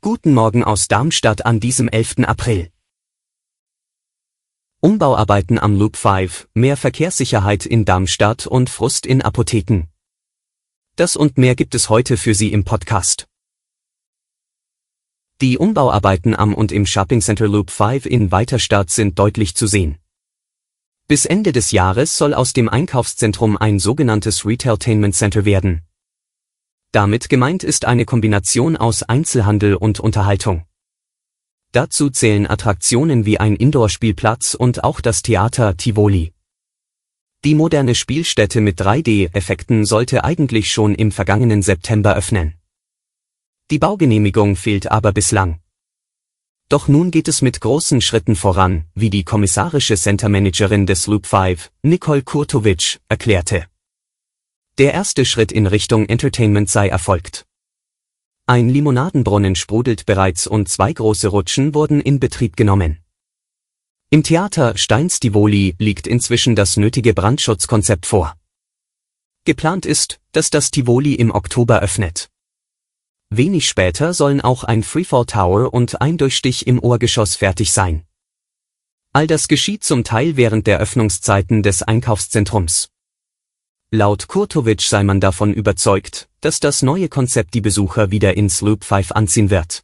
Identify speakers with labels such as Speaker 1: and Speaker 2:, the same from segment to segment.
Speaker 1: Guten Morgen aus Darmstadt an diesem 11. April. Umbauarbeiten am Loop 5, mehr Verkehrssicherheit in Darmstadt und Frust in Apotheken. Das und mehr gibt es heute für Sie im Podcast. Die Umbauarbeiten am und im Shopping Center Loop 5 in Weiterstadt sind deutlich zu sehen. Bis Ende des Jahres soll aus dem Einkaufszentrum ein sogenanntes Retailtainment Center werden. Damit gemeint ist eine Kombination aus Einzelhandel und Unterhaltung. Dazu zählen Attraktionen wie ein Indoor-Spielplatz und auch das Theater Tivoli. Die moderne Spielstätte mit 3D-Effekten sollte eigentlich schon im vergangenen September öffnen. Die Baugenehmigung fehlt aber bislang. Doch nun geht es mit großen Schritten voran, wie die kommissarische Center-Managerin des Loop 5, Nicole Kurtovic, erklärte. Der erste Schritt in Richtung Entertainment sei erfolgt. Ein Limonadenbrunnen sprudelt bereits und zwei große Rutschen wurden in Betrieb genommen. Im Theater Steinstivoli liegt inzwischen das nötige Brandschutzkonzept vor. Geplant ist, dass das Tivoli im Oktober öffnet. Wenig später sollen auch ein Freefall Tower und ein Durchstich im Ohrgeschoss fertig sein. All das geschieht zum Teil während der Öffnungszeiten des Einkaufszentrums. Laut Kurtovic sei man davon überzeugt, dass das neue Konzept die Besucher wieder ins Loop 5 anziehen wird.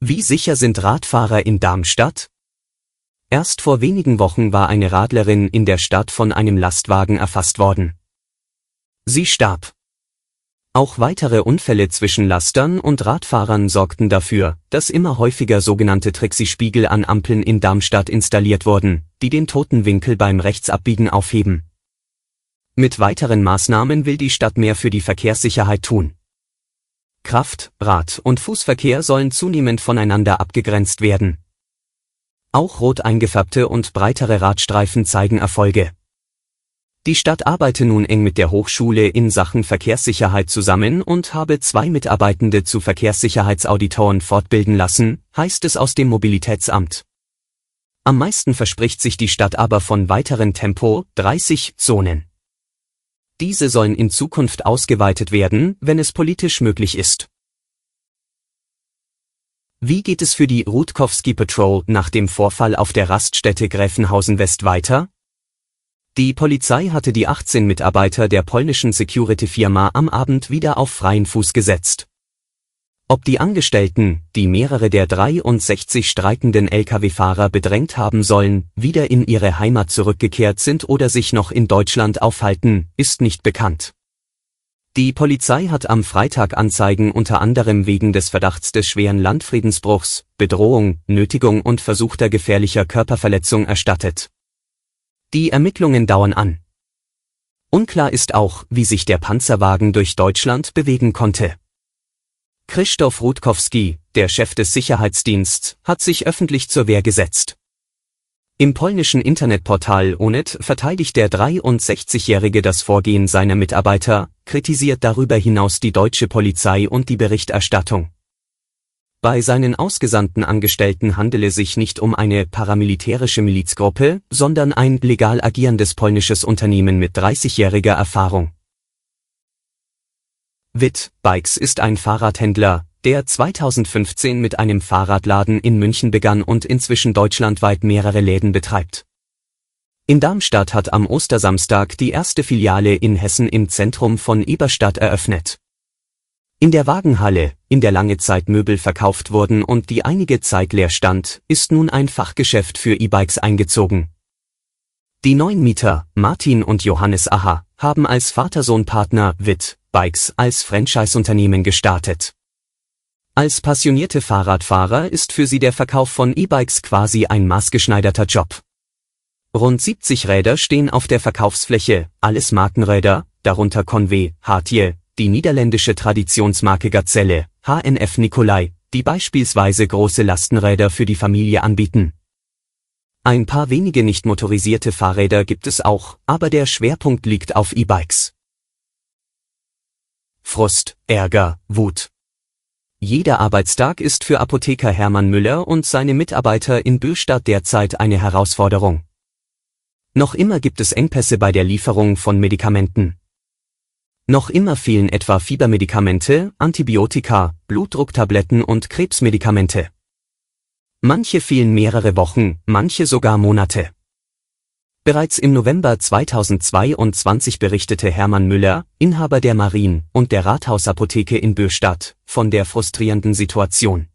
Speaker 1: Wie sicher sind Radfahrer in Darmstadt? Erst vor wenigen Wochen war eine Radlerin in der Stadt von einem Lastwagen erfasst worden. Sie starb. Auch weitere Unfälle zwischen Lastern und Radfahrern sorgten dafür, dass immer häufiger sogenannte Trixie-Spiegel an Ampeln in Darmstadt installiert wurden, die den toten Winkel beim Rechtsabbiegen aufheben. Mit weiteren Maßnahmen will die Stadt mehr für die Verkehrssicherheit tun. Kraft-, Rad- und Fußverkehr sollen zunehmend voneinander abgegrenzt werden. Auch rot eingefärbte und breitere Radstreifen zeigen Erfolge. Die Stadt arbeite nun eng mit der Hochschule in Sachen Verkehrssicherheit zusammen und habe zwei Mitarbeitende zu Verkehrssicherheitsauditoren fortbilden lassen, heißt es aus dem Mobilitätsamt. Am meisten verspricht sich die Stadt aber von weiteren Tempo 30 Zonen. Diese sollen in Zukunft ausgeweitet werden, wenn es politisch möglich ist. Wie geht es für die Rutkowski Patrol nach dem Vorfall auf der Raststätte Gräfenhausen West weiter? Die Polizei hatte die 18 Mitarbeiter der polnischen Security-Firma am Abend wieder auf freien Fuß gesetzt. Ob die Angestellten, die mehrere der 63 streikenden Lkw-Fahrer bedrängt haben sollen, wieder in ihre Heimat zurückgekehrt sind oder sich noch in Deutschland aufhalten, ist nicht bekannt. Die Polizei hat am Freitag Anzeigen unter anderem wegen des Verdachts des schweren Landfriedensbruchs, Bedrohung, Nötigung und versuchter gefährlicher Körperverletzung erstattet. Die Ermittlungen dauern an. Unklar ist auch, wie sich der Panzerwagen durch Deutschland bewegen konnte. Krzysztof Rutkowski, der Chef des Sicherheitsdiensts, hat sich öffentlich zur Wehr gesetzt. Im polnischen Internetportal Onet verteidigt der 63-Jährige das Vorgehen seiner Mitarbeiter, kritisiert darüber hinaus die deutsche Polizei und die Berichterstattung. Bei seinen ausgesandten Angestellten handele sich nicht um eine paramilitärische Milizgruppe, sondern ein legal agierendes polnisches Unternehmen mit 30-jähriger Erfahrung. Witt Bikes ist ein Fahrradhändler, der 2015 mit einem Fahrradladen in München begann und inzwischen deutschlandweit mehrere Läden betreibt. In Darmstadt hat am Ostersamstag die erste Filiale in Hessen im Zentrum von Eberstadt eröffnet. In der Wagenhalle, in der lange Zeit Möbel verkauft wurden und die einige Zeit leer stand, ist nun ein Fachgeschäft für E-Bikes eingezogen. Die neuen Mieter, Martin und Johannes Aha, haben als Vater-Sohn-Partner Witt Bikes als Franchise-Unternehmen gestartet. Als passionierte Fahrradfahrer ist für sie der Verkauf von E-Bikes quasi ein maßgeschneiderter Job. Rund 70 Räder stehen auf der Verkaufsfläche, alles Markenräder, darunter Conway, Hartier, die niederländische Traditionsmarke Gazelle, HNF Nicolai, die beispielsweise große Lastenräder für die Familie anbieten. Ein paar wenige nicht motorisierte Fahrräder gibt es auch, aber der Schwerpunkt liegt auf E-Bikes. Frust, Ärger, Wut. Jeder Arbeitstag ist für Apotheker Hermann Müller und seine Mitarbeiter in Bürstadt derzeit eine Herausforderung. Noch immer gibt es Engpässe bei der Lieferung von Medikamenten. Noch immer fehlen etwa Fiebermedikamente, Antibiotika, Blutdrucktabletten und Krebsmedikamente. Manche fehlen mehrere Wochen, manche sogar Monate. Bereits im November 2022 berichtete Hermann Müller, Inhaber der Marien und der Rathausapotheke in Bürstadt, von der frustrierenden Situation.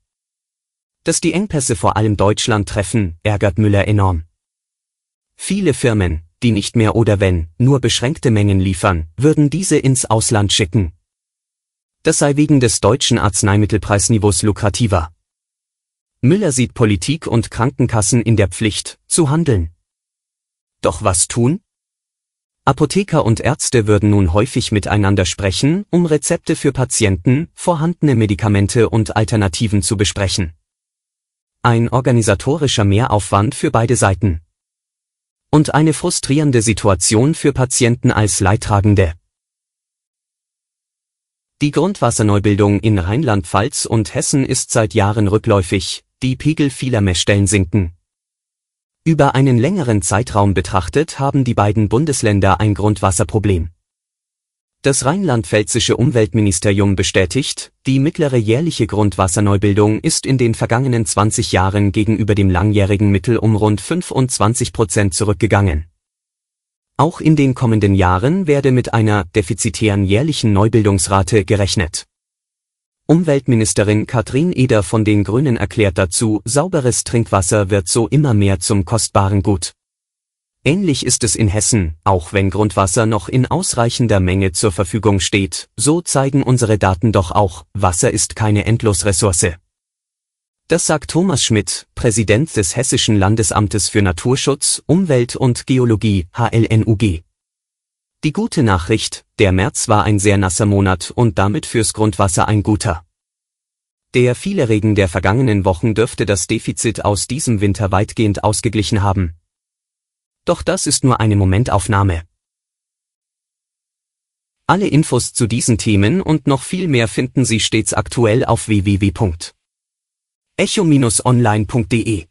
Speaker 1: Dass die Engpässe vor allem Deutschland treffen, ärgert Müller enorm. Viele Firmen, die nicht mehr oder wenn, nur beschränkte Mengen liefern, würden diese ins Ausland schicken. Das sei wegen des deutschen Arzneimittelpreisniveaus lukrativer. Müller sieht Politik und Krankenkassen in der Pflicht, zu handeln. Doch was tun? Apotheker und Ärzte würden nun häufig miteinander sprechen, um Rezepte für Patienten, vorhandene Medikamente und Alternativen zu besprechen. Ein organisatorischer Mehraufwand für beide Seiten. Und eine frustrierende Situation für Patienten als Leidtragende. Die Grundwasserneubildung in Rheinland-Pfalz und Hessen ist seit Jahren rückläufig, die Pegel vieler Messstellen sinken. Über einen längeren Zeitraum betrachtet haben die beiden Bundesländer ein Grundwasserproblem. Das rheinland-pfälzische Umweltministerium bestätigt, die mittlere jährliche Grundwasserneubildung ist in den vergangenen 20 Jahren gegenüber dem langjährigen Mittel um rund 25 Prozent zurückgegangen. Auch in den kommenden Jahren werde mit einer defizitären jährlichen Neubildungsrate gerechnet. Umweltministerin Katrin Eder von den Grünen erklärt dazu, sauberes Trinkwasser wird so immer mehr zum kostbaren Gut. Ähnlich ist es in Hessen, auch wenn Grundwasser noch in ausreichender Menge zur Verfügung steht, so zeigen unsere Daten doch auch, Wasser ist keine Endlosressource. Das sagt Thomas Schmidt, Präsident des Hessischen Landesamtes für Naturschutz, Umwelt und Geologie, HLNUG. Die gute Nachricht, der März war ein sehr nasser Monat und damit fürs Grundwasser ein guter. Der viele Regen der vergangenen Wochen dürfte das Defizit aus diesem Winter weitgehend ausgeglichen haben. Doch das ist nur eine Momentaufnahme. Alle Infos zu diesen Themen und noch viel mehr finden Sie stets aktuell auf www.echo-online.de.